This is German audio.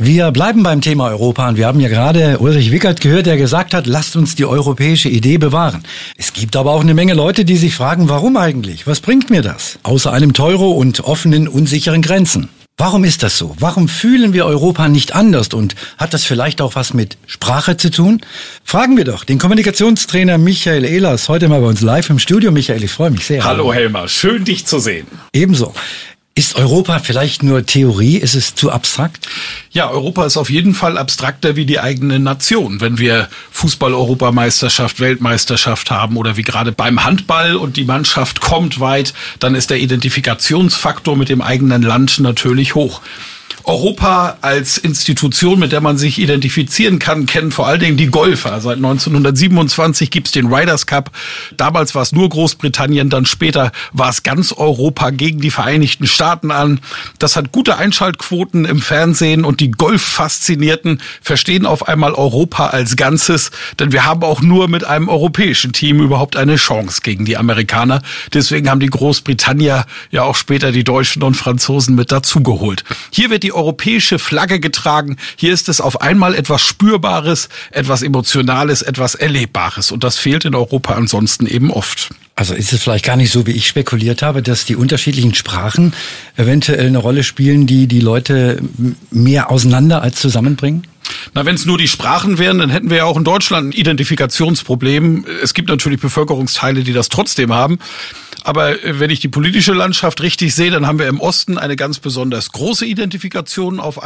Wir bleiben beim Thema Europa und wir haben ja gerade Ulrich Wickert gehört, der gesagt hat, lasst uns die europäische Idee bewahren. Es gibt aber auch eine Menge Leute, die sich fragen, warum eigentlich? Was bringt mir das? Außer einem Teuro und offenen, unsicheren Grenzen. Warum ist das so? Warum fühlen wir Europa nicht anders und hat das vielleicht auch was mit Sprache zu tun? Fragen wir doch den Kommunikationstrainer Michael Ehlers heute mal bei uns live im Studio. Michael, ich freue mich sehr. Hallo Helmer, schön dich zu sehen. Ebenso. Ist Europa vielleicht nur Theorie? Ist es zu abstrakt? Ja, Europa ist auf jeden Fall abstrakter wie die eigene Nation. Wenn wir Fußball-Europameisterschaft, Weltmeisterschaft haben oder wie gerade beim Handball und die Mannschaft kommt weit, dann ist der Identifikationsfaktor mit dem eigenen Land natürlich hoch. Europa als Institution, mit der man sich identifizieren kann, kennen vor allen Dingen die Golfer. Seit 1927 gibt's den Riders Cup. Damals war es nur Großbritannien, dann später war es ganz Europa gegen die Vereinigten Staaten an. Das hat gute Einschaltquoten im Fernsehen und die Golf-Faszinierten verstehen auf einmal Europa als Ganzes, denn wir haben auch nur mit einem europäischen Team überhaupt eine Chance gegen die Amerikaner. Deswegen haben die Großbritannier ja auch später die Deutschen und Franzosen mit dazugeholt. Hier wird die europäische Flagge getragen. Hier ist es auf einmal etwas Spürbares, etwas Emotionales, etwas Erlebbares. Und das fehlt in Europa ansonsten eben oft. Also ist es vielleicht gar nicht so, wie ich spekuliert habe, dass die unterschiedlichen Sprachen eventuell eine Rolle spielen, die die Leute mehr auseinander als zusammenbringen? Na, wenn es nur die Sprachen wären, dann hätten wir ja auch in Deutschland ein Identifikationsproblem. Es gibt natürlich Bevölkerungsteile, die das trotzdem haben. Aber äh, wenn ich die politische Landschaft richtig sehe, dann haben wir im Osten eine ganz besonders große Identifikation auf